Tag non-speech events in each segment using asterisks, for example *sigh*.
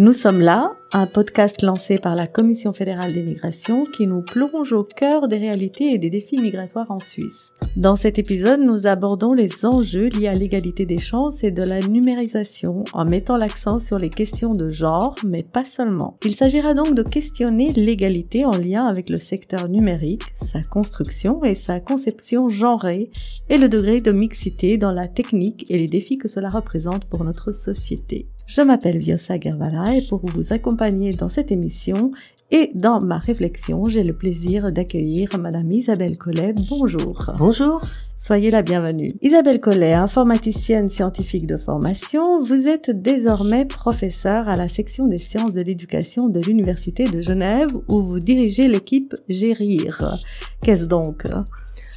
Nous sommes là, un podcast lancé par la Commission fédérale des migrations qui nous plonge au cœur des réalités et des défis migratoires en Suisse. Dans cet épisode, nous abordons les enjeux liés à l'égalité des chances et de la numérisation en mettant l'accent sur les questions de genre, mais pas seulement. Il s'agira donc de questionner l'égalité en lien avec le secteur numérique, sa construction et sa conception genrée et le degré de mixité dans la technique et les défis que cela représente pour notre société. Je m'appelle Viosa Gervala et pour vous accompagner dans cette émission et dans ma réflexion, j'ai le plaisir d'accueillir Madame Isabelle Collet. Bonjour. Bonjour. Soyez la bienvenue. Isabelle Collet, informaticienne scientifique de formation, vous êtes désormais professeure à la section des sciences de l'éducation de l'Université de Genève où vous dirigez l'équipe GERIR. Qu'est-ce donc?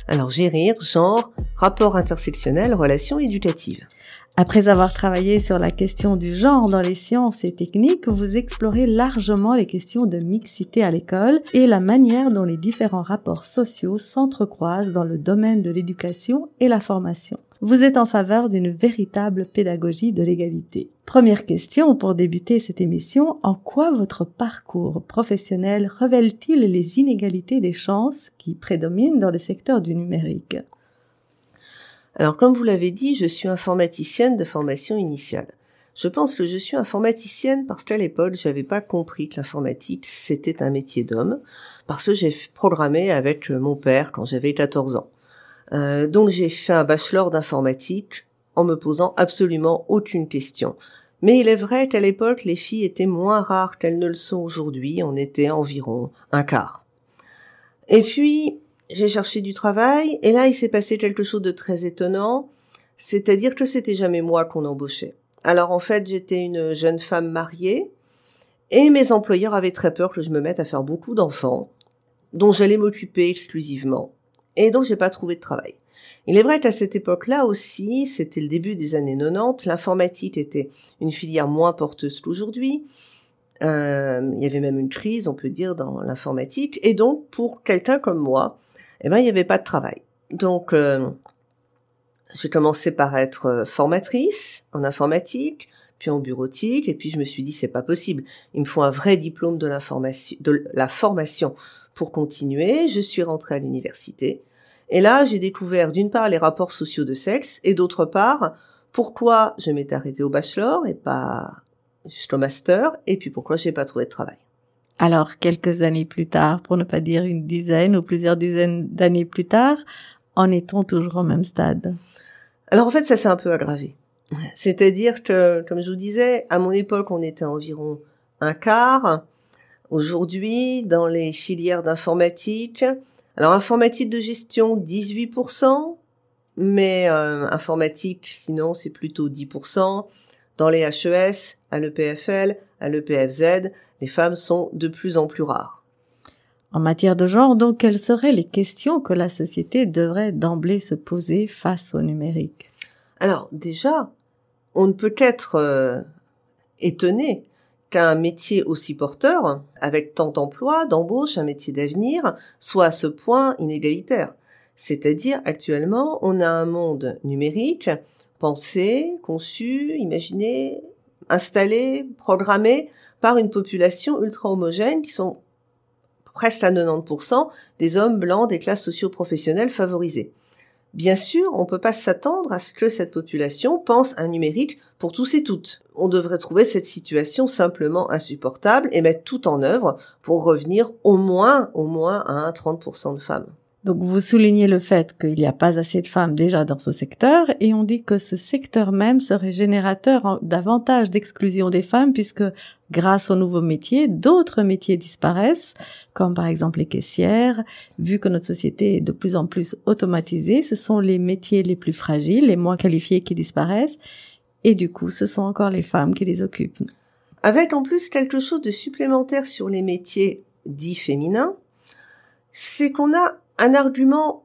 Alors GERIR, genre, rapport intersectionnel, relations éducatives. Après avoir travaillé sur la question du genre dans les sciences et techniques, vous explorez largement les questions de mixité à l'école et la manière dont les différents rapports sociaux s'entrecroisent dans le domaine de l'éducation et la formation. Vous êtes en faveur d'une véritable pédagogie de l'égalité. Première question pour débuter cette émission, en quoi votre parcours professionnel révèle-t-il les inégalités des chances qui prédominent dans le secteur du numérique? Alors comme vous l'avez dit, je suis informaticienne de formation initiale. Je pense que je suis informaticienne parce qu'à l'époque, j'avais pas compris que l'informatique c'était un métier d'homme, parce que j'ai programmé avec mon père quand j'avais 14 ans. Euh, donc j'ai fait un bachelor d'informatique en me posant absolument aucune question. Mais il est vrai qu'à l'époque, les filles étaient moins rares qu'elles ne le sont aujourd'hui. On était environ un quart. Et puis, j'ai cherché du travail et là il s'est passé quelque chose de très étonnant, c'est-à-dire que c'était jamais moi qu'on embauchait. Alors en fait j'étais une jeune femme mariée et mes employeurs avaient très peur que je me mette à faire beaucoup d'enfants dont j'allais m'occuper exclusivement et donc j'ai pas trouvé de travail. Il est vrai qu'à cette époque-là aussi, c'était le début des années 90, l'informatique était une filière moins porteuse qu'aujourd'hui. Euh, il y avait même une crise, on peut dire, dans l'informatique. Et donc, pour quelqu'un comme moi, eh ben il n'y avait pas de travail. Donc euh, j'ai commencé par être euh, formatrice en informatique, puis en bureautique, et puis je me suis dit c'est pas possible. Il me faut un vrai diplôme de l'information, de la formation pour continuer. Je suis rentrée à l'université, et là j'ai découvert d'une part les rapports sociaux de sexe, et d'autre part pourquoi je m'étais arrêtée au bachelor et pas jusqu'au master, et puis pourquoi j'ai pas trouvé de travail. Alors, quelques années plus tard, pour ne pas dire une dizaine ou plusieurs dizaines d'années plus tard, en est-on toujours au même stade? Alors, en fait, ça s'est un peu aggravé. C'est-à-dire que, comme je vous disais, à mon époque, on était environ un quart. Aujourd'hui, dans les filières d'informatique, alors informatique de gestion, 18%, mais euh, informatique, sinon, c'est plutôt 10%. Dans les HES, à l'EPFL, à l'EPFZ, les femmes sont de plus en plus rares. En matière de genre, donc, quelles seraient les questions que la société devrait d'emblée se poser face au numérique? Alors déjà, on ne peut qu'être euh, étonné qu'un métier aussi porteur, avec tant d'emplois, d'embauche, un métier d'avenir, soit à ce point inégalitaire. C'est-à-dire, actuellement, on a un monde numérique pensé, conçu, imaginé, installé, programmé par une population ultra homogène qui sont presque à 90% des hommes blancs des classes socio-professionnelles favorisées. Bien sûr, on ne peut pas s'attendre à ce que cette population pense un numérique pour tous et toutes. On devrait trouver cette situation simplement insupportable et mettre tout en œuvre pour revenir au moins, au moins à un 30% de femmes. Donc vous soulignez le fait qu'il n'y a pas assez de femmes déjà dans ce secteur et on dit que ce secteur même serait générateur davantage d'exclusion des femmes puisque grâce aux nouveaux métiers, d'autres métiers disparaissent, comme par exemple les caissières. Vu que notre société est de plus en plus automatisée, ce sont les métiers les plus fragiles, les moins qualifiés qui disparaissent et du coup ce sont encore les femmes qui les occupent. Avec en plus quelque chose de supplémentaire sur les métiers dits féminins, c'est qu'on a un argument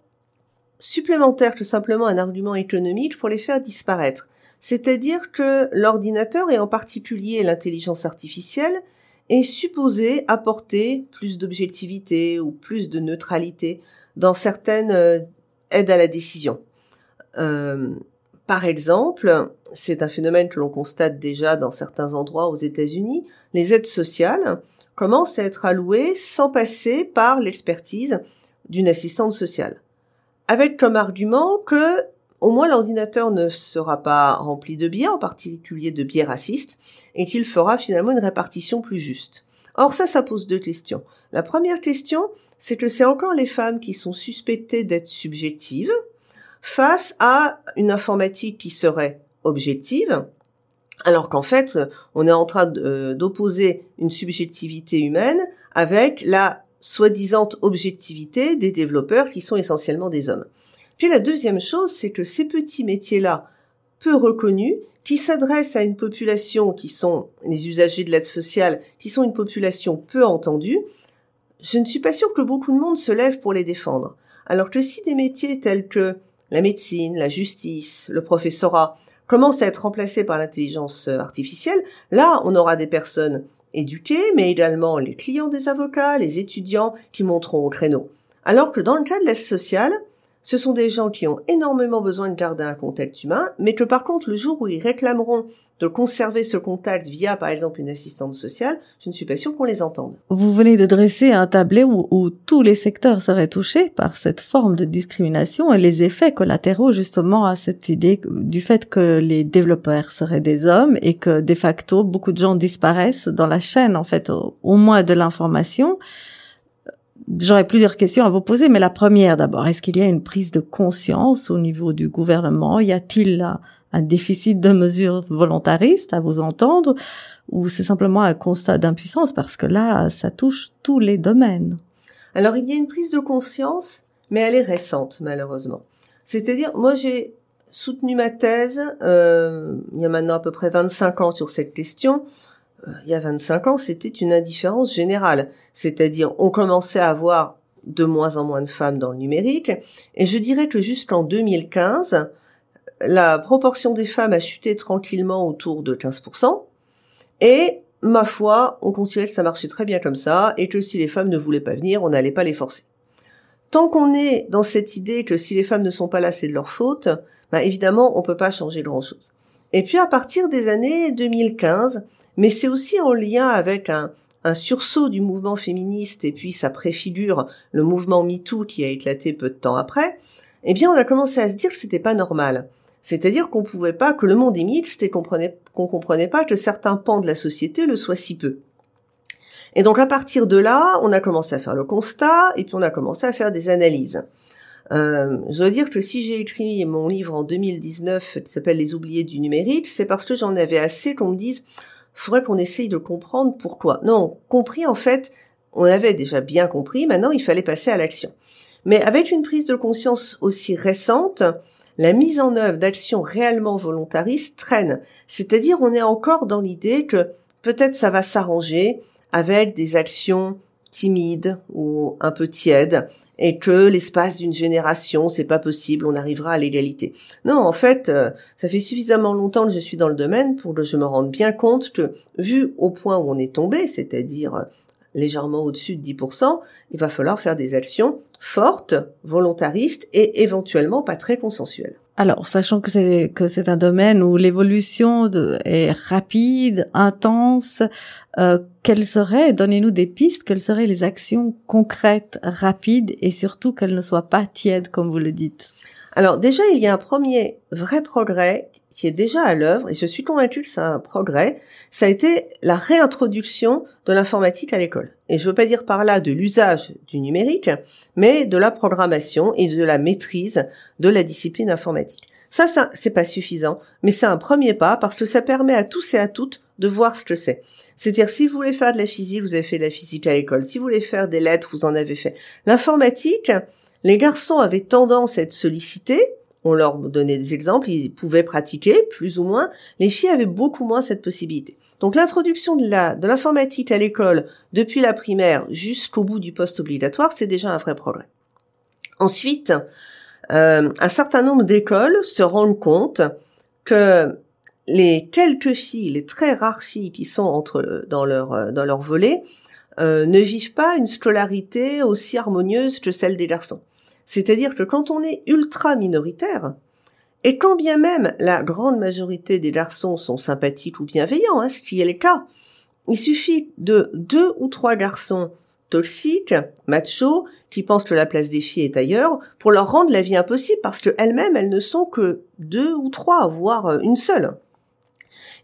supplémentaire que simplement un argument économique pour les faire disparaître. C'est-à-dire que l'ordinateur, et en particulier l'intelligence artificielle, est supposé apporter plus d'objectivité ou plus de neutralité dans certaines euh, aides à la décision. Euh, Par exemple, c'est un phénomène que l'on constate déjà dans certains endroits aux États-Unis, les aides sociales commencent à être allouées sans passer par l'expertise d'une assistante sociale. Avec comme argument que au moins l'ordinateur ne sera pas rempli de biais, en particulier de biais racistes, et qu'il fera finalement une répartition plus juste. Or ça, ça pose deux questions. La première question, c'est que c'est encore les femmes qui sont suspectées d'être subjectives face à une informatique qui serait objective, alors qu'en fait, on est en train euh, d'opposer une subjectivité humaine avec la soi-disant objectivité des développeurs qui sont essentiellement des hommes. Puis la deuxième chose, c'est que ces petits métiers-là, peu reconnus, qui s'adressent à une population qui sont les usagers de l'aide sociale, qui sont une population peu entendue, je ne suis pas sûre que beaucoup de monde se lève pour les défendre. Alors que si des métiers tels que la médecine, la justice, le professorat commencent à être remplacés par l'intelligence artificielle, là on aura des personnes éduquées, mais également les clients des avocats, les étudiants qui monteront au créneau. Alors que dans le cas de l'aide sociale, ce sont des gens qui ont énormément besoin de garder un contact humain, mais que par contre, le jour où ils réclameront de conserver ce contact via, par exemple, une assistante sociale, je ne suis pas sûre qu'on les entende. Vous venez de dresser un tableau où, tous les secteurs seraient touchés par cette forme de discrimination et les effets collatéraux justement à cette idée du fait que les développeurs seraient des hommes et que de facto beaucoup de gens disparaissent dans la chaîne en fait au moins de l'information. J'aurais plusieurs questions à vous poser, mais la première d'abord, est-ce qu'il y a une prise de conscience au niveau du gouvernement? Y a-t-il un déficit de mesures volontaristes à vous entendre? Ou c'est simplement un constat d'impuissance? Parce que là, ça touche tous les domaines. Alors il y a une prise de conscience, mais elle est récente malheureusement. C'est-à-dire, moi j'ai soutenu ma thèse euh, il y a maintenant à peu près 25 ans sur cette question il y a 25 ans, c'était une indifférence générale. C'est-à-dire, on commençait à avoir de moins en moins de femmes dans le numérique. Et je dirais que jusqu'en 2015, la proportion des femmes a chuté tranquillement autour de 15%. Et, ma foi, on considérait que ça marchait très bien comme ça, et que si les femmes ne voulaient pas venir, on n'allait pas les forcer. Tant qu'on est dans cette idée que si les femmes ne sont pas là, c'est de leur faute, bah évidemment, on peut pas changer grand chose. Et puis à partir des années 2015, mais c'est aussi en lien avec un, sursaut du mouvement féministe et puis ça préfigure le mouvement MeToo qui a éclaté peu de temps après, eh bien on a commencé à se dire que c'était pas normal. C'est-à-dire qu'on pouvait pas, que le monde est mixte et qu'on qu'on comprenait pas que certains pans de la société le soient si peu. Et donc à partir de là, on a commencé à faire le constat et puis on a commencé à faire des analyses. Euh, je dois dire que si j'ai écrit mon livre en 2019 qui s'appelle Les oubliés du numérique, c'est parce que j'en avais assez qu'on me dise faudrait qu'on essaye de comprendre pourquoi. Non, compris en fait, on avait déjà bien compris, maintenant il fallait passer à l'action. Mais avec une prise de conscience aussi récente, la mise en œuvre d'actions réellement volontaristes traîne. C'est-à-dire on est encore dans l'idée que peut-être ça va s'arranger avec des actions timides ou un peu tièdes et que l'espace d'une génération, c'est pas possible, on arrivera à l'égalité. Non, en fait, euh, ça fait suffisamment longtemps que je suis dans le domaine pour que je me rende bien compte que, vu au point où on est tombé, c'est-à-dire euh, légèrement au-dessus de 10%, il va falloir faire des actions fortes, volontaristes et éventuellement pas très consensuelles. Alors, sachant que c'est que c'est un domaine où l'évolution est rapide, intense, euh, quelles seraient, donnez-nous des pistes, quelles seraient les actions concrètes, rapides et surtout qu'elles ne soient pas tièdes, comme vous le dites Alors déjà, il y a un premier vrai progrès qui est déjà à l'œuvre, et je suis convaincue que c'est un progrès, ça a été la réintroduction de l'informatique à l'école. Et je veux pas dire par là de l'usage du numérique, mais de la programmation et de la maîtrise de la discipline informatique. Ça, ça, c'est pas suffisant, mais c'est un premier pas parce que ça permet à tous et à toutes de voir ce que c'est. C'est-à-dire, si vous voulez faire de la physique, vous avez fait de la physique à l'école. Si vous voulez faire des lettres, vous en avez fait. L'informatique, les garçons avaient tendance à être sollicités, on leur donnait des exemples, ils pouvaient pratiquer, plus ou moins. Les filles avaient beaucoup moins cette possibilité. Donc l'introduction de de l'informatique à l'école depuis la primaire jusqu'au bout du poste obligatoire, c'est déjà un vrai progrès. Ensuite, euh, un certain nombre d'écoles se rendent compte que les quelques filles, les très rares filles qui sont entre dans leur dans leur volet, euh, ne vivent pas une scolarité aussi harmonieuse que celle des garçons. C'est-à-dire que quand on est ultra minoritaire, Et quand bien même la grande majorité des garçons sont sympathiques ou bienveillants, hein, ce qui est le cas, il suffit de deux ou trois garçons toxiques, machos, qui pensent que la place des filles est ailleurs, pour leur rendre la vie impossible parce qu'elles-mêmes, elles ne sont que deux ou trois, voire une seule.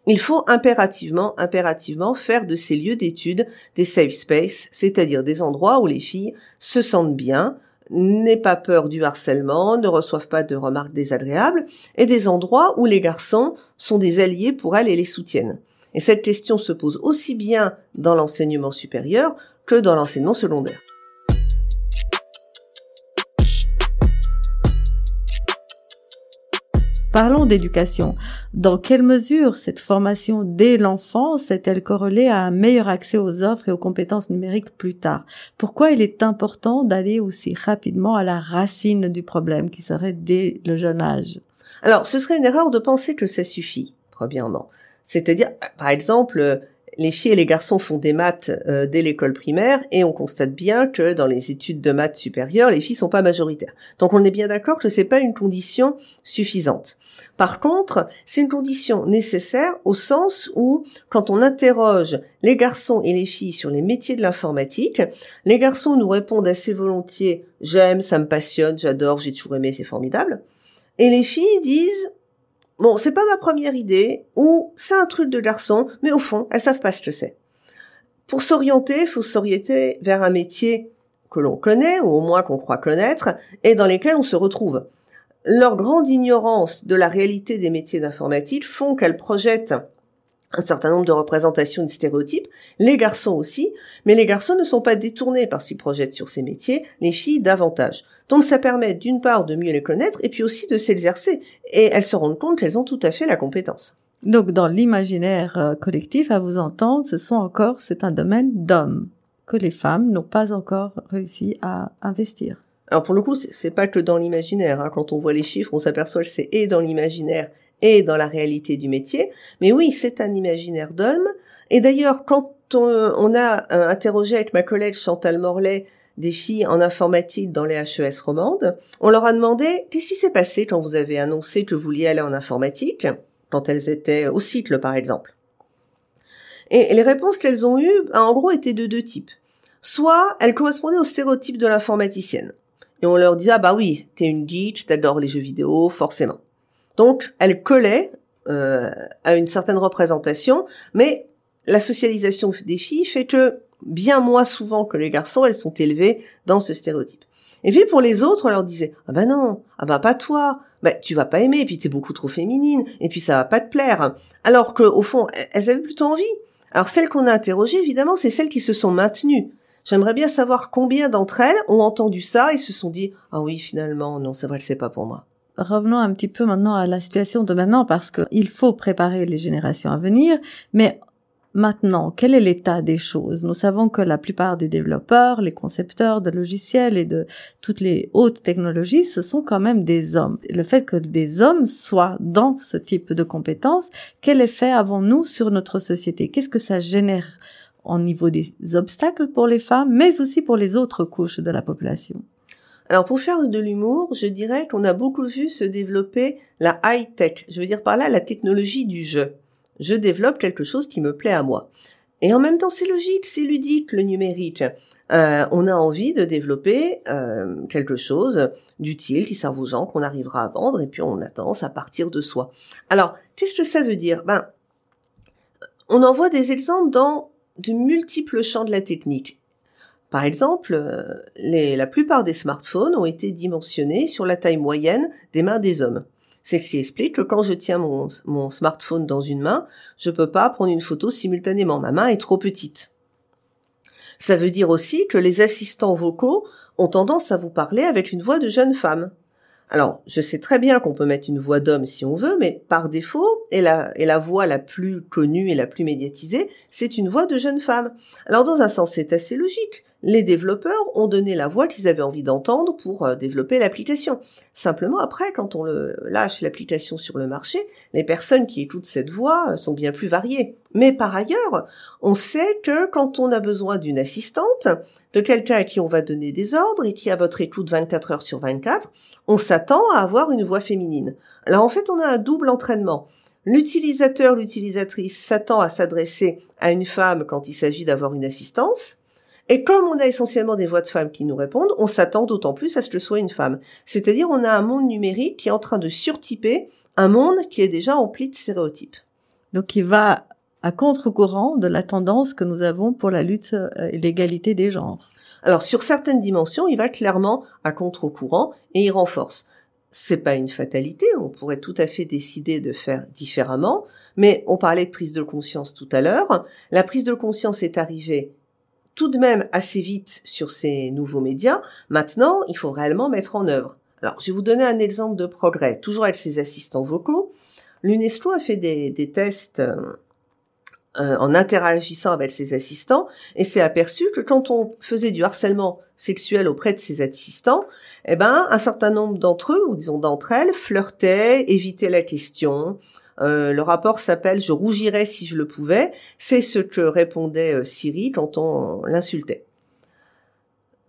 Il faut impérativement, impérativement faire de ces lieux d'études des safe spaces, c'est-à-dire des endroits où les filles se sentent bien, n'aient pas peur du harcèlement, ne reçoivent pas de remarques désagréables, et des endroits où les garçons sont des alliés pour elles et les soutiennent. Et cette question se pose aussi bien dans l'enseignement supérieur que dans l'enseignement secondaire. Parlons d'éducation. Dans quelle mesure cette formation dès l'enfance est-elle corrélée à un meilleur accès aux offres et aux compétences numériques plus tard? Pourquoi il est important d'aller aussi rapidement à la racine du problème qui serait dès le jeune âge? Alors, ce serait une erreur de penser que ça suffit, premièrement. C'est-à-dire, par exemple, les filles et les garçons font des maths euh, dès l'école primaire et on constate bien que dans les études de maths supérieures, les filles sont pas majoritaires. Donc on est bien d'accord que c'est pas une condition suffisante. Par contre, c'est une condition nécessaire au sens où quand on interroge les garçons et les filles sur les métiers de l'informatique, les garçons nous répondent assez volontiers j'aime, ça me passionne, j'adore, j'ai toujours aimé, c'est formidable. Et les filles disent Bon, c'est pas ma première idée, ou c'est un truc de garçon, mais au fond, elles savent pas ce que c'est. Pour s'orienter, il faut s'orienter vers un métier que l'on connaît, ou au moins qu'on croit connaître, et dans lesquels on se retrouve. Leur grande ignorance de la réalité des métiers d'informatique font qu'elles projettent un certain nombre de représentations de stéréotypes, les garçons aussi, mais les garçons ne sont pas détournés parce qu'ils projettent sur ces métiers, les filles davantage. Donc ça permet d'une part de mieux les connaître et puis aussi de s'exercer, et elles se rendent compte qu'elles ont tout à fait la compétence. Donc dans l'imaginaire euh, collectif, à vous entendre, ce sont encore, c'est un domaine d'hommes que les femmes n'ont pas encore réussi à investir. Alors pour le coup, c'est pas que dans l'imaginaire. Hein. Quand on voit les chiffres, on s'aperçoit que c'est et dans l'imaginaire et dans la réalité du métier. Mais oui, c'est un imaginaire d'homme. Et d'ailleurs, quand on, a euh, interrogé avec ma collègue Chantal Morlaix des filles en informatique dans les HES romandes, on leur a demandé qu'est-ce qui s'est passé quand vous avez annoncé que vous vouliez aller en informatique, quand elles étaient au cycle par exemple? Et les réponses qu'elles ont eues, ben, en gros, étaient de deux types. Soit elles correspondaient au stéréotype de l'informaticienne. Et on leur disait, ah bah oui, t'es une geek, t'adores les jeux vidéo, forcément. Donc, elle collait euh, à une certaine représentation, mais la socialisation des filles fait que bien moins souvent que les garçons, elles sont élevées dans ce stéréotype. Et puis pour les autres, on leur disait ah ben non, ah ben pas toi, ben tu vas pas aimer, et puis t'es beaucoup trop féminine, et puis ça va pas te plaire. Alors que au fond, elles avaient plutôt envie. Alors celles qu'on a interrogées, évidemment, c'est celles qui se sont maintenues. J'aimerais bien savoir combien d'entre elles ont entendu ça et se sont dit ah oui finalement non c'est vrai c'est pas pour moi revenons un petit peu maintenant à la situation de maintenant parce qu'il faut préparer les générations à venir, mais Maintenant, quel est l'état des choses? Nous savons que la plupart des développeurs, les concepteurs de logiciels et de toutes les hautes technologies, ce sont quand même des hommes. Le fait que des hommes soient dans ce type de compétences, quel effet avons-nous sur notre société? Qu'est-ce que ça génère au niveau des obstacles pour les femmes, mais aussi pour les autres couches de la population? Alors pour faire de l'humour, je dirais qu'on a beaucoup vu se développer la high-tech. Je veux dire par là la technologie du jeu. Je développe quelque chose qui me plaît à moi. Et en même temps, c'est logique, c'est ludique le numérique. Euh, on a envie de développer euh, quelque chose d'utile qui serve aux gens, qu'on arrivera à vendre, et puis on a tendance à partir de soi. Alors, qu'est-ce que ça veut dire? Ben, on en voit des exemples dans de multiples champs de la technique. Par exemple, euh, la plupart des smartphones ont été dimensionnés sur la taille moyenne des mains des hommes. C'est ce qui explique que quand je tiens mon, smartphone dans une main, je peux pas prendre une photo simultanément. Ma main est trop petite. Ça veut dire aussi que les assistants vocaux ont tendance à vous parler avec une voix de jeune femme. Alors, je sais très bien qu'on peut mettre une voix d'homme si on veut, mais par défaut, et la voix la plus connue et la plus médiatisée, c'est une voix de jeune femme. Alors, dans un sens, c'est assez logique. Les développeurs ont donné la voix qu'ils avaient envie d'entendre pour euh, développer l'application. Simplement, après, quand on lâche l'application sur le marché, les personnes qui écoutent cette voix euh, sont bien plus variées. Mais par ailleurs, on sait que quand on a besoin d'une assistante, de quelqu'un à qui on va donner des ordres et qui a votre écoute 24 heures sur 24, on s'attend à avoir une voix féminine. Alors en fait, on a un double entraînement. L'utilisateur, l'utilisatrice s'attend à s'adresser à une femme quand il s'agit d'avoir une assistance, et comme on a essentiellement des voix de femmes qui nous répondent, on s'attend d'autant plus à ce que ce soit une femme. C'est-à-dire on a un monde numérique qui est en train de surtyper un monde qui est déjà empli de stéréotypes. Donc il va à contre-courant de la tendance que nous avons pour la lutte euh, et l'égalité des genres. Alors sur certaines dimensions, il va clairement à contre-courant et il renforce. C'est pas une fatalité, on pourrait tout à fait décider de faire différemment, mais on parlait de prise de conscience tout à l'heure. La prise de conscience est arrivée tout de même assez vite sur ces nouveaux médias. Maintenant, il faut réellement mettre en œuvre. Alors, je vais vous donner un exemple de progrès, toujours avec ses assistants vocaux. L'UNESCO a fait des, tests euh, euh, en interagissant avec ses assistants et s'est aperçu que quand on faisait du harcèlement sexuel auprès de ses assistants, eh ben, un certain nombre d'entre eux, ou disons d'entre elles, flirtaient, évitaient la question, euh, le rapport s'appelle Je rougirais si je le pouvais. C'est ce que répondait euh, Siri quand on l'insultait.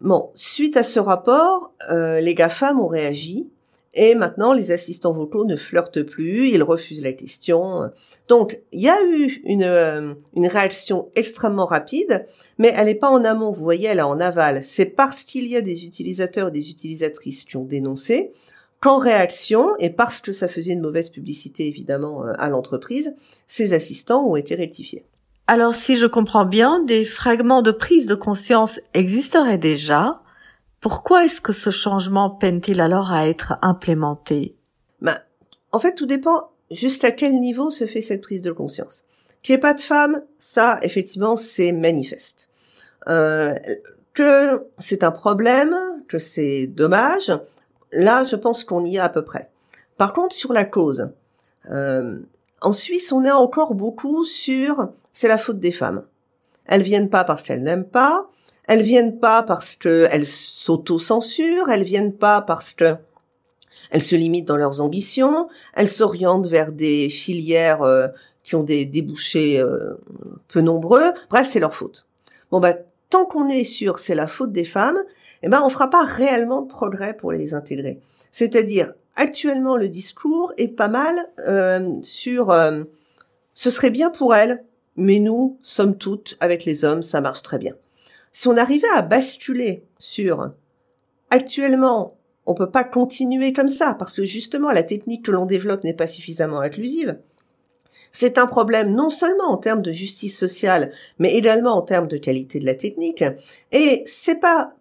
Bon, suite à ce rapport, euh, les GAFAM ont réagi et maintenant les assistants vocaux ne flirtent plus, ils refusent la question. Donc il y a eu une, une réaction extrêmement rapide, mais elle n'est pas en amont, vous voyez, elle est en aval. C'est parce qu'il y a des utilisateurs et des utilisatrices qui ont dénoncé qu'en réaction, et parce que ça faisait une mauvaise publicité évidemment euh, à l'entreprise, ces assistants ont été rectifiés. Alors si je comprends bien, des fragments de prise de conscience existeraient déjà. Pourquoi est-ce que ce changement peine-t-il alors à être implémenté? Ben, En fait, tout dépend juste à quel niveau se fait cette prise de conscience. Qu'il n'y ait pas de femmes, ça, effectivement, c'est manifeste. Euh, que c'est un problème, que c'est dommage, Là, je pense qu'on y est à peu près. Par contre, sur la cause, euh, en Suisse, on est encore beaucoup sur c'est la faute des femmes. Elles viennent pas parce qu'elles n'aiment pas, elles viennent pas parce qu'elles s'auto-censurent, elles viennent pas parce que elles se limitent dans leurs ambitions, elles s'orientent vers des filières euh, qui ont des débouchés euh, peu nombreux. Bref, c'est leur faute. Bon bah tant qu'on est sur c'est la faute des femmes, eh ben on fera pas réellement de progrès pour les intégrer. C'est-à-dire actuellement le discours est pas mal euh, sur euh, ce serait bien pour elles, mais nous sommes toutes avec les hommes, ça marche très bien. Si on arrivait à basculer sur actuellement on peut pas continuer comme ça parce que justement la technique que l'on développe n'est pas suffisamment inclusive. C'est un problème non seulement en termes de justice sociale, mais également en termes de qualité de la technique. Et c'est pas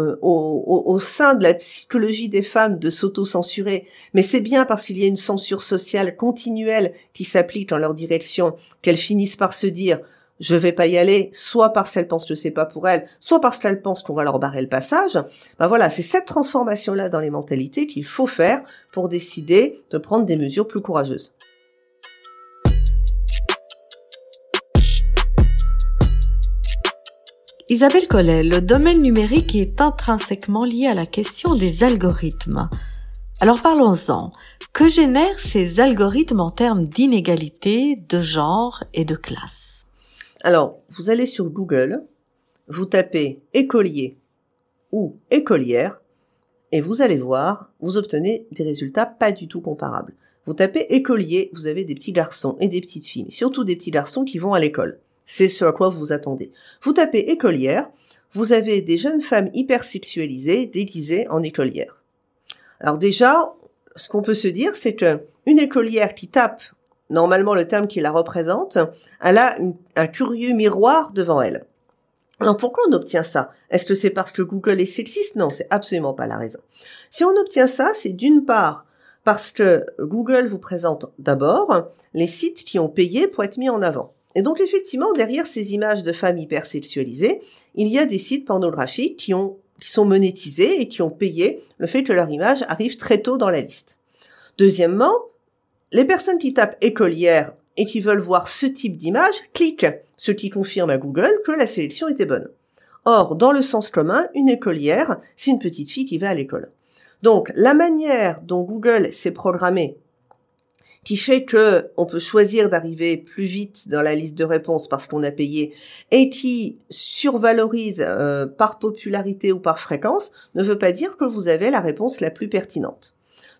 euh, au, sein de la psychologie des femmes de s'auto-censurer, mais c'est bien parce qu'il y a une censure sociale continuelle qui s'applique dans leur direction qu'elles finissent par se dire je vais pas y aller, soit parce qu'elles pensent que c'est pas pour elles, soit parce qu'elles pensent qu'on va leur barrer le passage. Ben voilà, c'est cette transformation-là dans les mentalités qu'il faut faire pour décider de prendre des mesures plus courageuses. Isabelle Collet, le domaine numérique est intrinsèquement lié à la question des algorithmes. Alors parlons-en. Que génèrent ces algorithmes en termes d'inégalité, de genre et de classe? Alors, vous allez sur Google, vous tapez écolier ou écolière, et vous allez voir, vous obtenez des résultats pas du tout comparables. Vous tapez écolier, vous avez des petits garçons et des petites filles, surtout des petits garçons qui vont à l'école. C'est ce à quoi vous attendez. Vous tapez écolière, vous avez des jeunes femmes hyper sexualisées déguisées en écolières. Alors déjà, ce qu'on peut se dire, c'est que une écolière qui tape normalement le terme qui la représente, elle a un curieux miroir devant elle. Alors pourquoi on obtient ça? Est-ce que c'est parce que Google est sexiste? Non, c'est absolument pas la raison. Si on obtient ça, c'est d'une part parce que Google vous présente d'abord les sites qui ont payé pour être mis en avant. Et donc effectivement, derrière ces images de femmes hypersexualisées, il y a des sites pornographiques qui qui sont monétisés et qui ont payé le fait que leur image arrive très tôt dans la liste. Deuxièmement, les personnes qui tapent écolière et qui veulent voir ce type d'image cliquent, ce qui confirme à Google que la sélection était bonne. Or, dans le sens commun, une écolière, c'est une petite fille qui va à l'école. Donc, la manière dont Google s'est programmé qui fait que on peut choisir d'arriver plus vite dans la liste de réponses parce qu'on a payé et qui survalorise euh, par popularité ou par fréquence ne veut pas dire que vous avez la réponse la plus pertinente.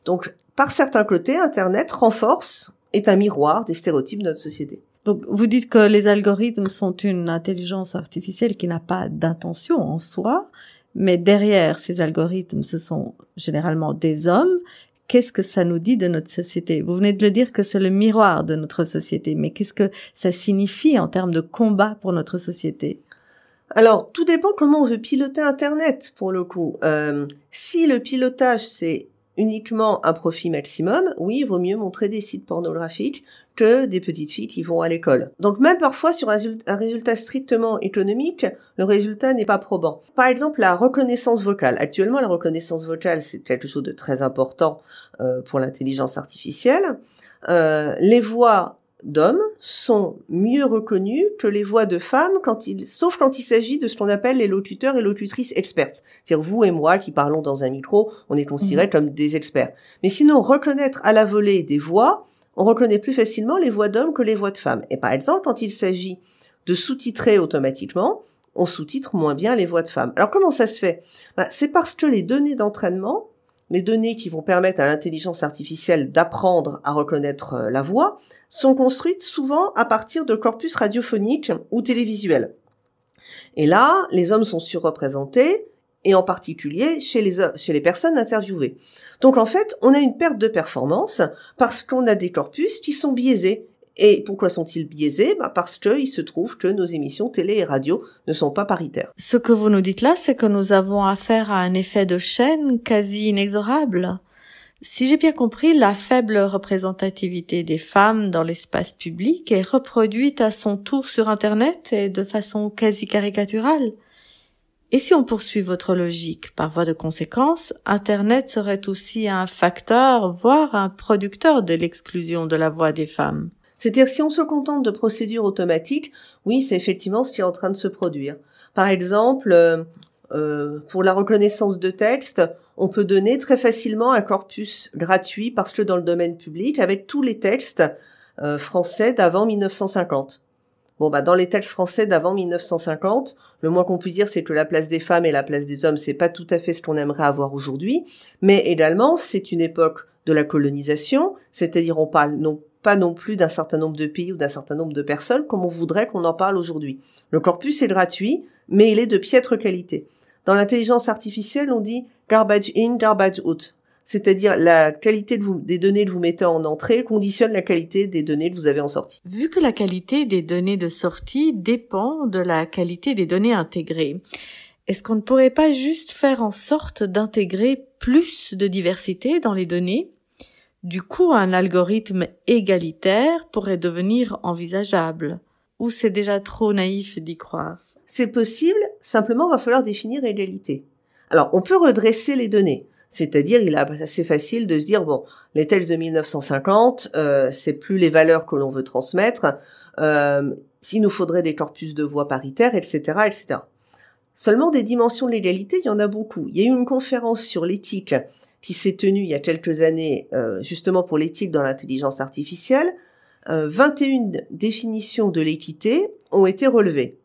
Donc, par certains côtés, Internet renforce, est un miroir des stéréotypes de notre société. Donc, vous dites que les algorithmes sont une intelligence artificielle qui n'a pas d'intention en soi, mais derrière ces algorithmes, ce sont généralement des hommes qu'est-ce que ça nous dit de notre société? Vous venez de le dire que c'est le miroir de notre société, mais qu'est-ce que ça signifie en termes de combat pour notre société? Alors, tout dépend comment on veut piloter Internet, pour le coup. Euh, si le pilotage, c'est uniquement un profit maximum, oui, il vaut mieux montrer des sites pornographiques que des petites filles qui vont à l'école. Donc même parfois sur un résultat strictement économique, le résultat n'est pas probant. Par exemple, la reconnaissance vocale. Actuellement, la reconnaissance vocale, c'est quelque chose de très important euh, pour l'intelligence artificielle. Euh, les voix d'hommes sont mieux reconnus que les voix de femmes quand il, sauf quand il s'agit de ce qu'on appelle les locuteurs et locutrices expertes. C'est-à-dire vous et moi qui parlons dans un micro, on est considérés mhm. comme des experts. Mais sinon, reconnaître à la volée des voix, on reconnaît plus facilement les voix d'hommes que les voix de femmes. Et par exemple, quand il s'agit de sous-titrer automatiquement, on sous-titre moins bien les voix de femmes. Alors comment ça se fait? Ben, C'est parce que les données d'entraînement les données qui vont permettre à l'intelligence artificielle d'apprendre à reconnaître euh, la voix sont construites souvent à partir de corpus radiophoniques ou télévisuels. Et là, les hommes sont surreprésentés, et en particulier chez les, chez les personnes interviewées. Donc en fait, on a une perte de performance parce qu'on a des corpus qui sont biaisés et pourquoi sont-ils biaisés? Bah Parce qu'il se trouve que nos émissions télé et radio ne sont pas paritaires. Ce que vous nous dites là, c'est que nous avons affaire à un effet de chaîne quasi inexorable. Si j'ai bien compris, la faible représentativité des femmes dans l'espace public est reproduite à son tour sur Internet et de façon quasi caricaturale. Et si on poursuit votre logique par voie de conséquence, Internet serait aussi un facteur, voire un producteur de l'exclusion de la voix des femmes. C'est-à-dire si on se contente de procédures automatiques, oui, c'est effectivement ce qui est en train de se produire. Par exemple, euh, euh, pour la reconnaissance de texte, on peut donner très facilement un corpus gratuit parce que dans le domaine public, avec tous les textes euh, français d'avant 1950. Bon, bah, dans les textes français d'avant 1950, le moins qu'on puisse dire, c'est que la place des femmes et la place des hommes, c'est pas tout à fait ce qu'on aimerait avoir aujourd'hui. Mais également, c'est une époque de la colonisation, c'est-à-dire on parle non pas non plus d'un certain nombre de pays ou d'un certain nombre de personnes comme on voudrait qu'on en parle aujourd'hui. Le corpus est gratuit, mais il est de piètre qualité. Dans l'intelligence artificielle, on dit garbage in, garbage out. C'est-à-dire la qualité des données que vous mettez en entrée conditionne la qualité des données que vous avez en sortie. Vu que la qualité des données de sortie dépend de la qualité des données intégrées, est-ce qu'on ne pourrait pas juste faire en sorte d'intégrer plus de diversité dans les données du coup, un algorithme égalitaire pourrait devenir envisageable. Ou c'est déjà trop naïf d'y croire? C'est possible, simplement va falloir définir égalité. Alors, on peut redresser les données. C'est-à-dire, il est assez facile de se dire, bon, les textes de 1950, euh, c'est plus les valeurs que l'on veut transmettre, euh, s'il nous faudrait des corpus de voix paritaires, etc., etc. Seulement, des dimensions de l'égalité, il y en a beaucoup. Il y a eu une conférence sur l'éthique qui s'est tenu il y a quelques années euh, justement pour l'éthique dans l'intelligence artificielle, 21 euh, définitions de l'équité ont été relevées.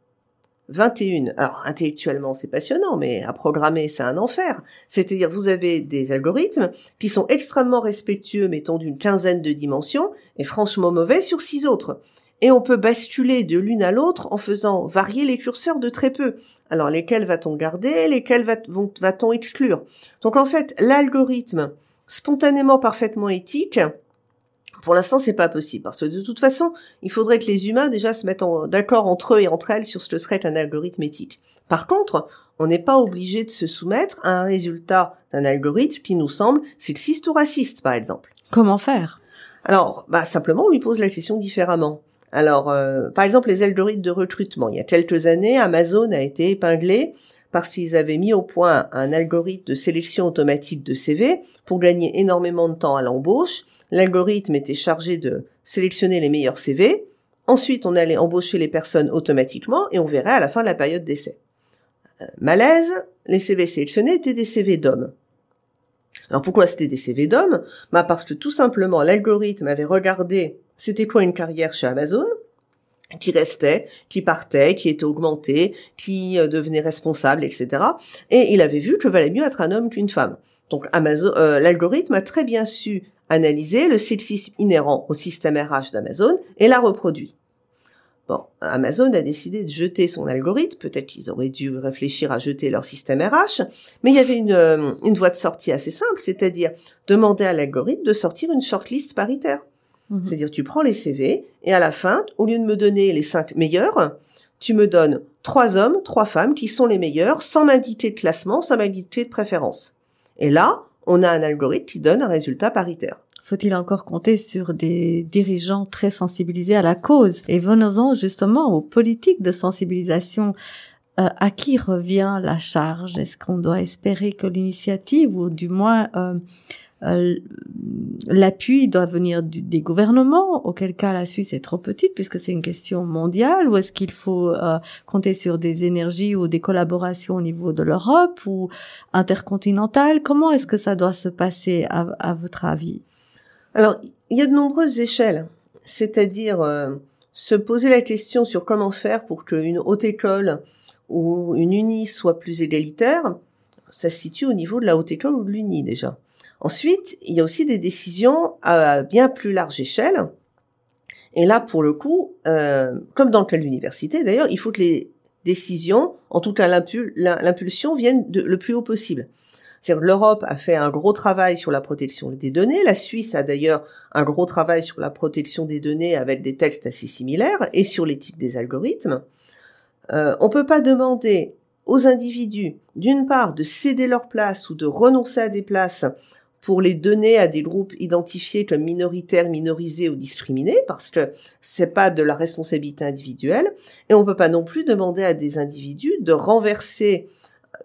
21. Alors intellectuellement c'est passionnant, mais à programmer c'est un enfer. C'est-à-dire vous avez des algorithmes qui sont extrêmement respectueux, mettons d'une quinzaine de dimensions, et franchement mauvais sur six autres et on peut basculer de l'une à l'autre en faisant varier les curseurs de très peu. Alors lesquels va-t-on garder, lesquels va-t-on exclure? Donc en fait, l'algorithme spontanément parfaitement éthique, pour l'instant, c'est pas possible parce que de toute façon, il faudrait que les humains déjà se mettent d'accord entre eux et entre elles sur ce que serait un algorithme éthique. Par contre, on n'est pas obligé de se soumettre à un résultat d'un algorithme qui nous semble sexiste ou raciste, par exemple. Comment faire? Alors, bah simplement, on lui pose la question différemment. Alors, euh, par exemple, les algorithmes de recrutement. Il y a quelques années, Amazon a été épinglé parce qu'ils avaient mis au point un algorithme de sélection automatique de CV pour gagner énormément de temps à l'embauche. L'algorithme était chargé de sélectionner les meilleurs CV. Ensuite, on allait embaucher les personnes automatiquement et on verrait à la fin de la période d'essai. malaise, les CV sélectionnés étaient des CV d'hommes. Alors pourquoi c'était des CV d'hommes? Bah Parce que tout simplement l'algorithme avait regardé c'était quoi une carrière chez Amazon, qui restait, qui partait, qui était augmenté, qui euh, devenait responsable, etc. Et il avait vu que valait mieux être un homme qu'une femme. Donc euh, l'algorithme a très bien su analyser le sexisme inhérent au système RH d'Amazon et l'a reproduit. Bon, Amazon a décidé de jeter son algorithme, peut-être qu'ils auraient dû réfléchir à jeter leur système RH, mais il y avait une, euh, une voie de sortie assez simple, c'est-à-dire demander à l'algorithme de sortir une shortlist paritaire. Mhm. C'est-à-dire tu prends les CV et à la fin, au lieu de me donner les cinq meilleurs, tu me donnes trois hommes, trois femmes qui sont les meilleurs, sans m'indiquer de classement, sans m'indiquer de préférence. Et là, on a un algorithme qui donne un résultat paritaire. Faut-il encore compter sur des dirigeants très sensibilisés à la cause? Et venons-en justement aux politiques de sensibilisation. Euh, à qui revient la charge? Est-ce qu'on doit espérer que l'initiative, ou du moins euh, euh, l'appui doit venir des gouvernements, auquel cas la Suisse est trop petite puisque c'est une question mondiale, ou est-ce qu'il faut compter sur des énergies ou des collaborations au niveau de l'Europe ou intercontinentales? Comment est-ce que ça doit se passer à votre avis? Alors, il y a de nombreuses échelles, c'est-à-dire euh, se poser la question sur comment faire pour qu'une haute école ou une uni soit plus égalitaire, ça se situe au niveau de la haute école ou de l'uni déjà. Ensuite, il y a aussi des décisions à bien plus large échelle. Et là, pour le coup, euh, comme dans le cas de l'université d'ailleurs, il faut que les décisions, en tout cas l'impulsion, viennent le plus haut possible. L'Europe a fait un gros travail sur la protection des données. La Suisse a d'ailleurs un gros travail sur la protection des données avec des textes assez similaires et sur l'éthique des algorithmes. Euh, on peut pas demander aux individus, d'une part, de céder leur place ou de renoncer à des places pour les donner à des groupes identifiés comme minoritaires, minorisés ou discriminés, parce que c'est pas de la responsabilité individuelle. Et on peut pas non plus demander à des individus de renverser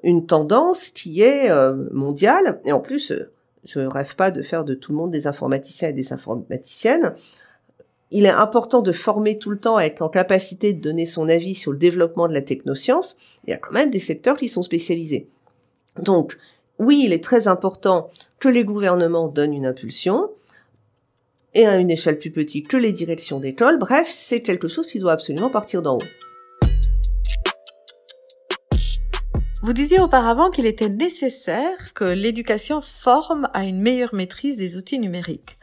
une tendance qui est euh, mondiale. Et en plus, je rêve pas de faire de tout le monde des informaticiens et des informaticiennes. Il est important de former tout le temps, à être en capacité de donner son avis sur le développement de la technoscience. Il y a quand même des secteurs qui sont spécialisés. Donc, oui, il est très important que les gouvernements donnent une impulsion et à une échelle plus petite que les directions d'école. Bref, c'est quelque chose qui doit absolument partir d'en haut. Vous disiez auparavant qu'il était nécessaire que l'éducation forme à une meilleure maîtrise des outils numériques.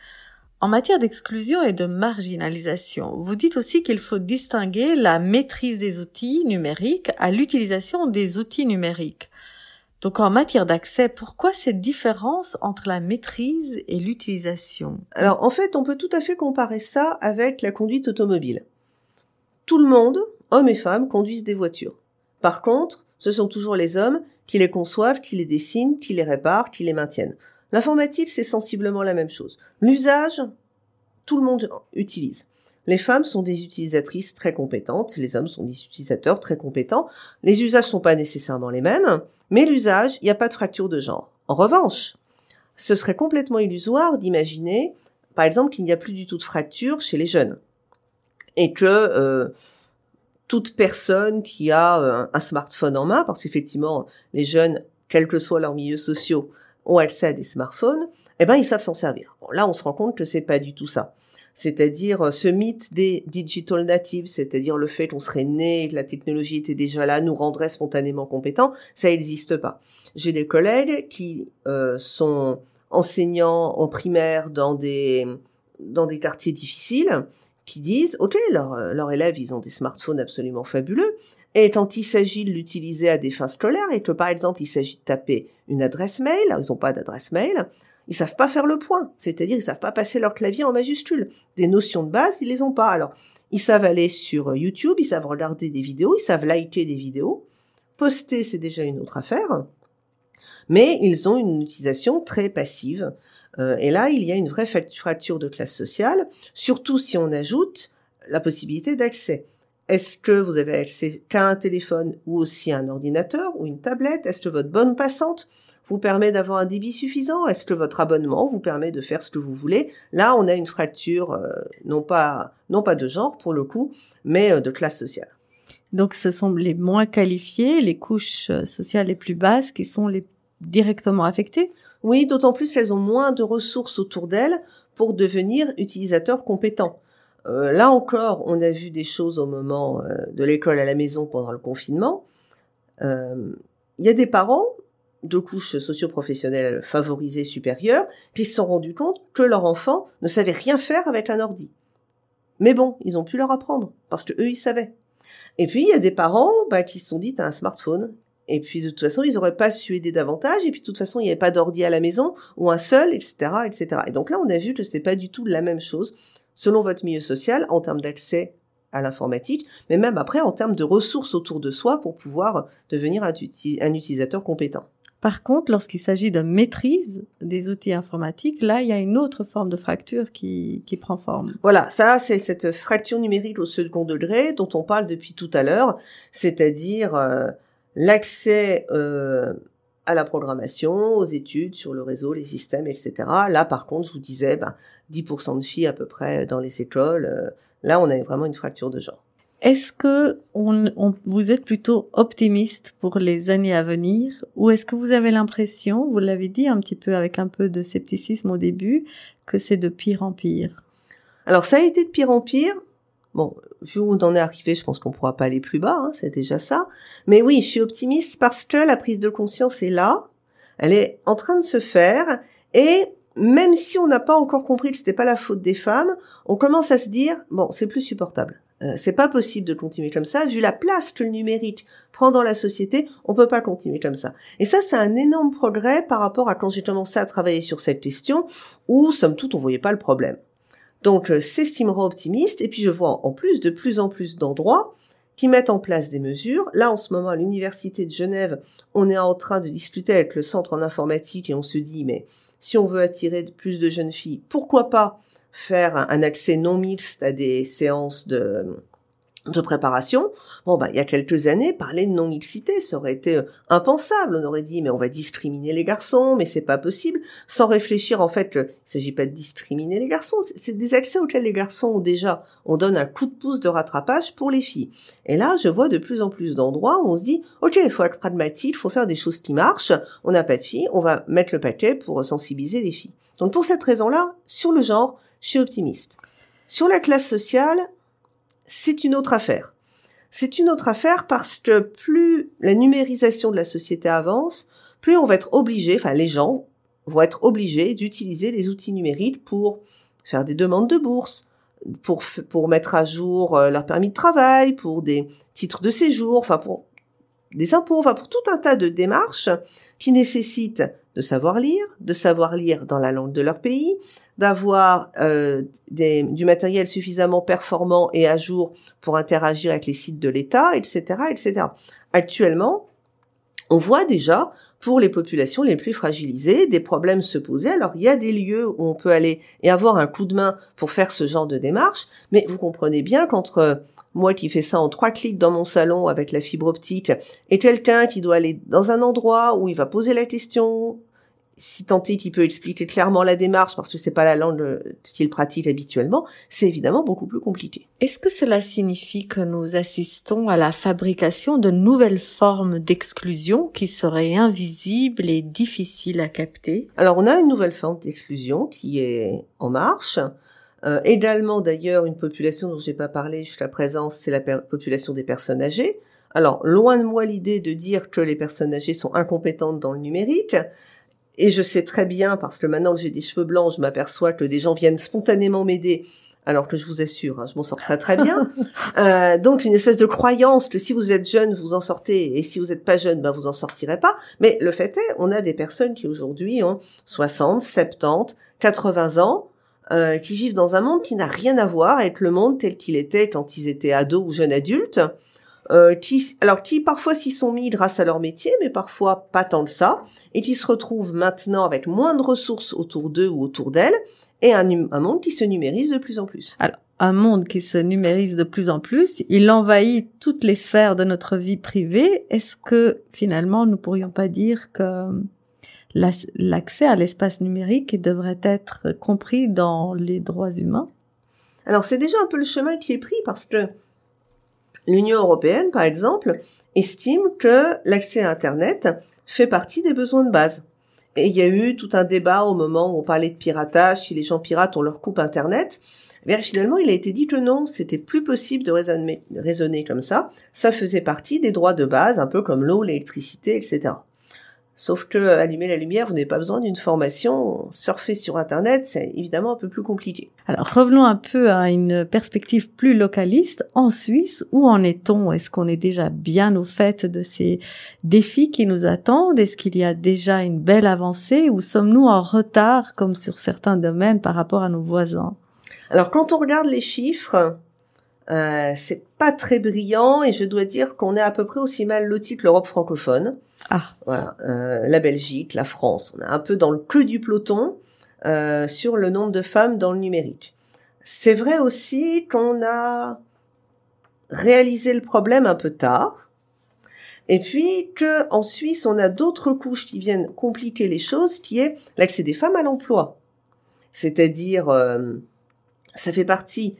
En matière d'exclusion et de marginalisation, vous dites aussi qu'il faut distinguer la maîtrise des outils numériques à l'utilisation des outils numériques. Donc en matière d'accès, pourquoi cette différence entre la maîtrise et l'utilisation? Alors en fait, on peut tout à fait comparer ça avec la conduite automobile. Tout le monde, hommes et femmes, conduisent des voitures. Par contre, ce sont toujours les hommes qui les conçoivent, qui les dessinent, qui les réparent, qui les maintiennent. L'informatique, c'est sensiblement la même chose. L'usage, tout le monde utilise. Les femmes sont des utilisatrices très compétentes, les hommes sont des utilisateurs très compétents. Les usages sont pas nécessairement les mêmes, mais l'usage, il n'y a pas de fracture de genre. En revanche, ce serait complètement illusoire d'imaginer, par exemple, qu'il n'y a plus du tout de fracture chez les jeunes. Et que euh, toute personne qui a euh, un smartphone en main, parce qu'effectivement, les jeunes, quels que soient leurs milieux sociaux, ont accès à des smartphones, eh ben, ils savent s'en servir. Là, on se rend compte que c'est pas du tout ça. C'est-à-dire euh, ce mythe des digital natives, c'est-à-dire le fait qu'on serait né, que la technologie était déjà là, nous rendrait spontanément compétents, ça n'existe pas. J'ai des collègues qui euh, sont enseignants en primaire dans des dans des quartiers difficiles qui disent, OK, leurs leur élèves, ils ont des smartphones absolument fabuleux, et quand il s'agit de l'utiliser à des fins scolaires, et que par exemple il s'agit de taper une adresse mail, ils n'ont pas d'adresse mail, ils savent pas faire le point, c'est-à-dire ils savent pas passer leur clavier en majuscule. Des notions de base, ils les ont pas. Alors, ils savent aller sur YouTube, ils savent regarder des vidéos, ils savent liker des vidéos. Poster, c'est déjà une autre affaire. Mais ils ont une utilisation très passive euh, et là, il y a une vraie fracture de classe sociale, surtout si on ajoute la possibilité d'accès. Est-ce que vous avez accès qu'à un téléphone ou aussi à un ordinateur ou une tablette? Est-ce que votre bonne passante vous permet d'avoir un débit suffisant? Est-ce que votre abonnement vous permet de faire ce que vous voulez? Là, on a une fracture, euh, non pas non pas de genre pour le coup, mais euh, de classe sociale. Donc ce sont les moins qualifiés, les couches euh, sociales les plus basses qui sont les directement affectées? Oui, d'autant plus qu'elles ont moins de ressources autour d'elles pour devenir utilisateurs compétents. Euh, là encore, on a vu des choses au moment euh, de l'école à la maison pendant le confinement. Il y a des parents de couches socio-professionnelles favorisées supérieures qui se sont rendus compte que leur enfant ne savait rien faire avec un ordi. Mais bon, ils ont pu leur apprendre parce que eux ils savaient. Et puis il y a des parents bah, qui se sont dit t'as un smartphone. Et puis de toute façon ils auraient pas su aider davantage. Et puis de toute façon il n'y avait pas d'ordi à la maison ou un seul, etc., etc. Et donc là on a vu que c'était pas du tout la même chose selon votre milieu social en termes d'accès à l'informatique, mais même après en termes de ressources autour de soi pour pouvoir devenir un utilisateur compétent. Par contre, lorsqu'il s'agit de maîtrise des outils informatiques, là, il y a une autre forme de fracture qui, prend forme. Voilà, ça, c'est cette fracture numérique au second degré dont on parle depuis tout à l'heure, c'est-à-dire euh, l'accès euh, à la programmation, aux études sur le réseau, les systèmes, etc. Là, par contre, je vous disais, ben, 10% de filles à peu près dans les écoles. Euh, là, on a vraiment une fracture de genre. Est-ce que vous êtes plutôt optimiste pour les années à venir ou est-ce que vous avez l'impression, vous l'avez dit un petit peu avec un peu de scepticisme au début, que c'est de pire en pire? Alors ça a été de pire en pire. Bon, vu où on en est arrivé, je pense qu'on pourra pas aller plus bas, hein, c'est déjà ça. Mais oui, je suis optimiste parce que la prise de conscience est là, elle est en train de se faire et même si on n'a pas encore compris que c'était pas la faute des femmes, on commence à se dire bon, c'est plus supportable. Euh, c'est pas possible de continuer comme ça. Vu la place que le numérique prend dans la société, on peut pas continuer comme ça. Et ça, c'est un énorme progrès par rapport à quand j'ai commencé à travailler sur cette question, où, somme toute, on voyait pas le problème. Donc, euh, c'est ce qui me rend optimiste. Et puis, je vois en plus de plus en plus d'endroits qui mettent en place des mesures. Là, en ce moment, à l'Université de Genève, on est en train de discuter avec le centre en informatique et on se dit, mais si on veut attirer plus de jeunes filles, pourquoi pas faire un accès non mixte à des séances de, de préparation. Bon, bah, il y a quelques années, parler de non-mixité, ça aurait été euh, impensable. On aurait dit, mais on va discriminer les garçons, mais c'est pas possible. Sans réfléchir, en fait, il s'agit pas de discriminer les garçons. C'est des accès auxquels les garçons ont déjà. On donne un coup de pouce de rattrapage pour les filles. Et là, je vois de plus en plus d'endroits où on se dit, ok, il faut être pragmatique, il faut faire des choses qui marchent. On n'a pas de filles, on va mettre le paquet pour sensibiliser les filles. Donc, pour cette raison-là, sur le genre, je suis optimiste. Sur la classe sociale, c'est une autre affaire. C'est une autre affaire parce que plus la numérisation de la société avance, plus on va être obligé, enfin les gens vont être obligés d'utiliser les outils numériques pour faire des demandes de bourse, pour, pour mettre à jour euh, leur permis de travail, pour des titres de séjour, enfin pour des impôts, enfin pour tout un tas de démarches qui nécessitent de savoir lire, de savoir lire dans la langue de leur pays, d'avoir euh, du matériel suffisamment performant et à jour pour interagir avec les sites de l'État, etc., etc. Actuellement, on voit déjà pour les populations les plus fragilisées, des problèmes se poser. Alors il y a des lieux où on peut aller et avoir un coup de main pour faire ce genre de démarche, mais vous comprenez bien qu'entre moi qui fais ça en trois clics dans mon salon avec la fibre optique et quelqu'un qui doit aller dans un endroit où il va poser la question, si tant est qu'il peut expliquer clairement la démarche parce que c'est pas la langue euh, qu'il pratique habituellement, c'est évidemment beaucoup plus compliqué. Est-ce que cela signifie que nous assistons à la fabrication de nouvelles formes d'exclusion qui seraient invisibles et difficiles à capter? Alors on a une nouvelle forme d'exclusion qui est en marche. Euh, également d'ailleurs une population dont j'ai pas parlé jusqu'à présent, c'est la population des personnes âgées. Alors loin de moi l'idée de dire que les personnes âgées sont incompétentes dans le numérique, et je sais très bien, parce que maintenant que j'ai des cheveux blancs, je m'aperçois que des gens viennent spontanément m'aider, alors que je vous assure, hein, je m'en sors très très bien. *laughs* euh, donc une espèce de croyance que si vous êtes jeune, vous en sortez, et si vous n'êtes pas jeune, ben vous en sortirez pas. Mais le fait est, on a des personnes qui aujourd'hui ont 60, 70, 80 ans, euh, qui vivent dans un monde qui n'a rien à voir avec le monde tel qu'il était quand ils étaient ados ou jeunes adultes. Euh, qui, alors qui parfois s'y sont mis grâce à leur métier, mais parfois pas tant que ça, et qui se retrouvent maintenant avec moins de ressources autour d'eux ou autour d'elles, et un, un, monde qui se numérise de plus en plus. Alors, un monde qui se numérise de plus en plus, il envahit toutes les sphères de notre vie privée. Est-ce que finalement, nous pourrions pas dire que l'accès à l'espace numérique devrait être compris dans les droits humains? Alors, c'est déjà un peu le chemin qui est pris parce que L'Union européenne, par exemple, estime que l'accès à Internet fait partie des besoins de base. Et il y a eu tout un débat au moment où on parlait de piratage, si les gens piratent, on leur coupe Internet. Eh finalement, il a été dit que non, c'était plus possible de raisonner comme ça. Ça faisait partie des droits de base, un peu comme l'eau, l'électricité, etc. Sauf que allumer la lumière, vous n'avez pas besoin d'une formation. Surfer sur Internet, c'est évidemment un peu plus compliqué. Alors revenons un peu à une perspective plus localiste. En Suisse, où en est-on? Est-ce qu'on est déjà bien au fait de ces défis qui nous attendent? Est-ce qu'il y a déjà une belle avancée? Ou sommes-nous en retard comme sur certains domaines par rapport à nos voisins? Alors quand on regarde les chiffres, euh, c'est pas très brillant et je dois dire qu'on est à peu près aussi mal loti que l'Europe francophone. Ah. Voilà, euh, la Belgique, la France, on est un peu dans le queue du peloton euh, sur le nombre de femmes dans le numérique. C'est vrai aussi qu'on a réalisé le problème un peu tard. Et puis que en Suisse, on a d'autres couches qui viennent compliquer les choses, qui est l'accès des femmes à l'emploi. C'est-à-dire, euh, ça fait partie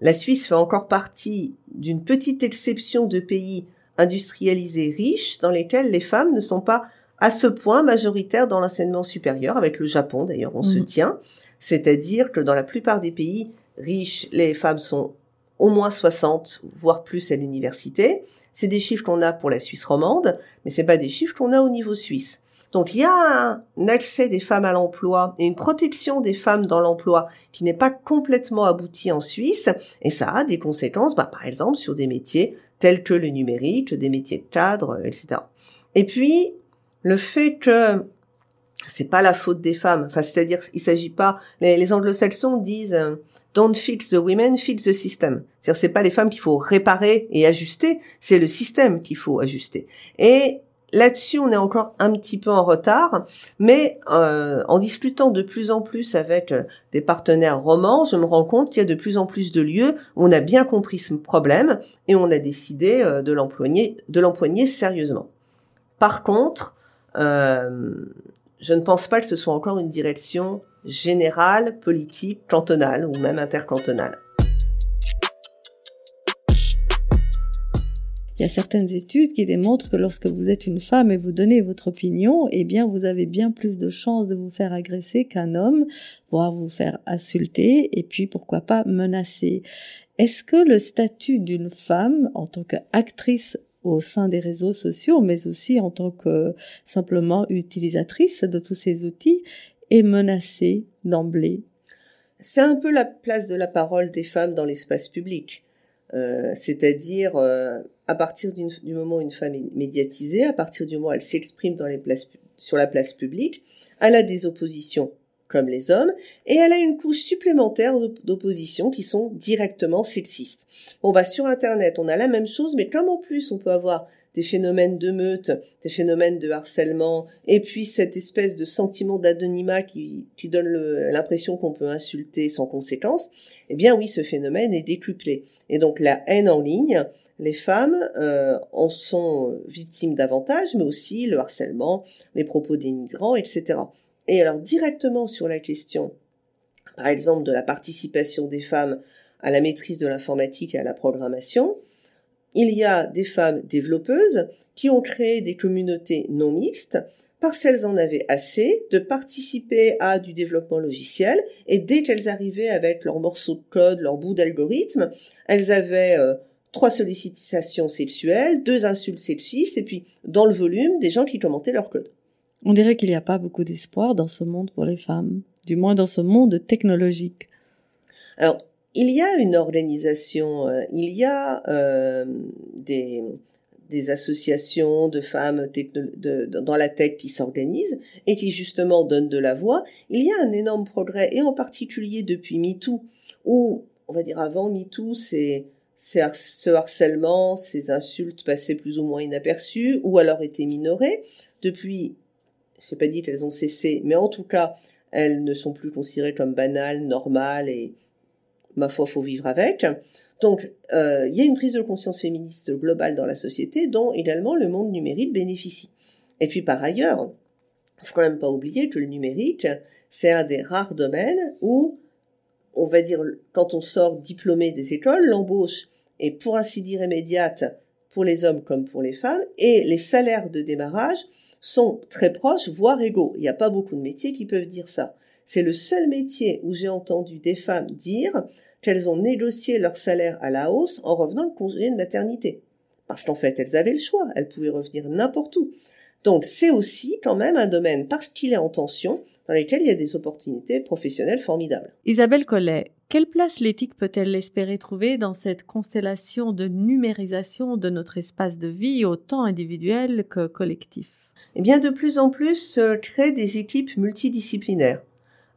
la Suisse fait encore partie d'une petite exception de pays industrialisés riches dans lesquels les femmes ne sont pas à ce point majoritaires dans l'enseignement supérieur, avec le Japon d'ailleurs on se mhm. tient, c'est-à-dire que dans la plupart des pays riches, les femmes sont au moins 60, voire plus à l'université. C'est des chiffres qu'on a pour la Suisse romande, mais c'est pas des chiffres qu'on a au niveau suisse. Donc il y a un accès des femmes à l'emploi et une protection des femmes dans l'emploi qui n'est pas complètement abouti en Suisse et ça a des conséquences, bah, par exemple sur des métiers tels que le numérique, des métiers de cadre, etc. Et puis le fait que c'est pas la faute des femmes, enfin c'est-à-dire il s'agit pas les, les anglo-saxons disent euh, don't fix the women, fix the system. C'est-à-dire c'est pas les femmes qu'il faut réparer et ajuster, c'est le système qu'il faut ajuster. Et Là-dessus, on est encore un petit peu en retard, mais euh, en discutant de plus en plus avec euh, des partenaires romans, je me rends compte qu'il y a de plus en plus de lieux où on a bien compris ce problème et on a décidé euh, de l'empoigner, de l'empoigner sérieusement. Par contre, je ne pense pas que ce soit encore une direction générale, politique, cantonale ou même intercantonale. Il y a certaines études qui démontrent que lorsque vous êtes une femme et vous donnez votre opinion, eh bien, vous avez bien plus de chances de vous faire agresser qu'un homme, voire vous faire insulter, et puis pourquoi pas menacer. Est-ce que le statut d'une femme en tant qu'actrice au sein des réseaux sociaux, mais aussi en tant que simplement utilisatrice de tous ces outils, est menacé d'emblée? C'est un peu la place de la parole des femmes dans l'espace public. Euh, c'est-à-dire euh, à partir du moment où une femme est médiatisée, à partir du moment où elle s'exprime sur la place publique, elle a des oppositions comme les hommes, et elle a une couche supplémentaire d'opposition qui sont directement sexistes. Bon bah sur Internet, on a la même chose, mais comme en plus on peut avoir des phénomènes de meute, des phénomènes de harcèlement, et puis cette espèce de sentiment d'anonymat qui donne l'impression qu'on peut insulter sans conséquence, eh bien oui, ce phénomène est décuplé. Et donc la haine en ligne, les femmes euh, en sont victimes davantage, mais aussi le harcèlement, les propos des migrants, etc. Et alors directement sur la question, par exemple, de la participation des femmes à la maîtrise de l'informatique et à la programmation, il y a des femmes développeuses qui ont créé des communautés non mixtes parce qu'elles en avaient assez de participer à du développement logiciel et dès qu'elles arrivaient avec leurs morceaux de code, leur bout d'algorithme, elles avaient euh, trois sollicitations sexuelles, deux insultes sexistes et puis dans le volume des gens qui commentaient leur code. On dirait qu'il n'y a pas beaucoup d'espoir dans ce monde pour les femmes, du moins dans ce monde technologique. Alors, il y a une organisation, euh, il y a euh, des, des, associations de femmes de, dans la tech qui s'organisent et qui justement donnent de la voix. Il y a un énorme progrès, et en particulier depuis MeToo, où, on va dire avant MeToo, c'est ce harcèlement, ces insultes passaient plus ou moins inaperçues ou alors étaient minorées. Depuis, je n'ai pas dit qu'elles ont cessé, mais en tout cas, elles ne sont plus considérées comme banales, normales et ma foi, faut vivre avec. Donc, euh, il y a une prise de conscience féministe globale dans la société dont également le monde numérique bénéficie. Et puis par ailleurs, il faut quand même pas oublier que le numérique, c'est un des rares domaines où, on va dire, quand on sort diplômé des écoles, l'embauche est pour ainsi dire immédiate pour les hommes comme pour les femmes, et les salaires de démarrage sont très proches, voire égaux. Il n'y a pas beaucoup de métiers qui peuvent dire ça. C'est le seul métier où j'ai entendu des femmes dire qu'elles ont négocié leur salaire à la hausse en revenant de congé de maternité. Parce qu'en fait, elles avaient le choix, elles pouvaient revenir n'importe où. Donc c'est aussi quand même un domaine, parce qu'il est en tension, dans lequel il y a des opportunités professionnelles formidables. Isabelle Collet, quelle place l'éthique peut-elle espérer trouver dans cette constellation de numérisation de notre espace de vie, autant individuel que collectif? Eh bien, de plus en plus se créent des équipes multidisciplinaires,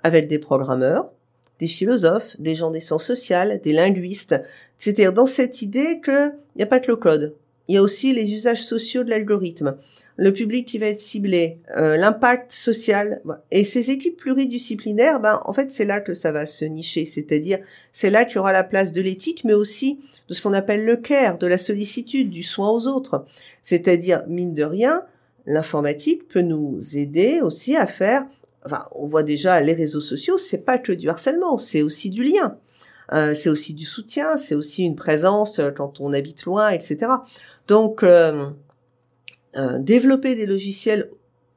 avec des programmeurs, des philosophes, des gens des sciences sociales, des linguistes. C'est-à-dire dans cette idée qu'il n'y a pas que le code, il y a aussi les usages sociaux de l'algorithme, le public qui va être ciblé, euh, l'impact social. Et ces équipes pluridisciplinaires, ben, en fait, c'est là que ça va se nicher. C'est-à-dire, c'est là qu'il y aura la place de l'éthique, mais aussi de ce qu'on appelle le care, de la sollicitude, du soin aux autres. C'est-à-dire, mine de rien, l'informatique peut nous aider aussi à faire enfin, on voit déjà les réseaux sociaux, c'est pas que du harcèlement, c'est aussi du lien. Euh, c'est aussi du soutien, c'est aussi une présence euh, quand on habite loin, etc. Donc, euh, développer des logiciels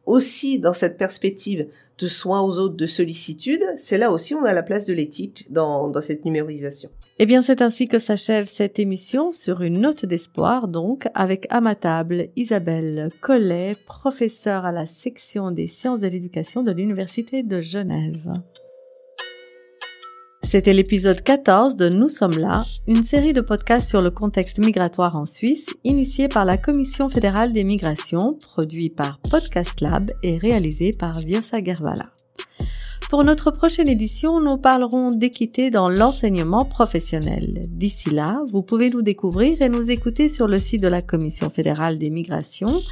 aussi dans cette perspective de soins aux autres, de sollicitude, c'est là aussi on a la place de l'éthique dans, dans cette numérisation. Eh bien, c'est ainsi que s'achève cette émission sur une note d'espoir, donc, avec à ma table Isabelle Collet, professeure à la section des sciences de l'éducation de l'Université de Genève. C'était l'épisode 14 de Nous sommes là, une série de podcasts sur le contexte migratoire en Suisse, initiée par la Commission fédérale des migrations, produit par Podcast Lab et réalisé par Virsa Gervala. Pour notre prochaine édition, nous parlerons d'équité dans l'enseignement professionnel. D'ici là, vous pouvez nous découvrir et nous écouter sur le site de la Commission fédérale des migrations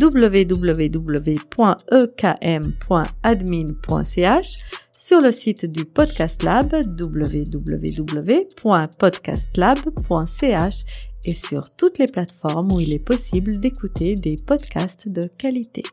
www.ekm.admin.ch sur le site du Podcast Lab www.podcastlab.ch et sur toutes les plateformes où il est possible d'écouter des podcasts de qualité.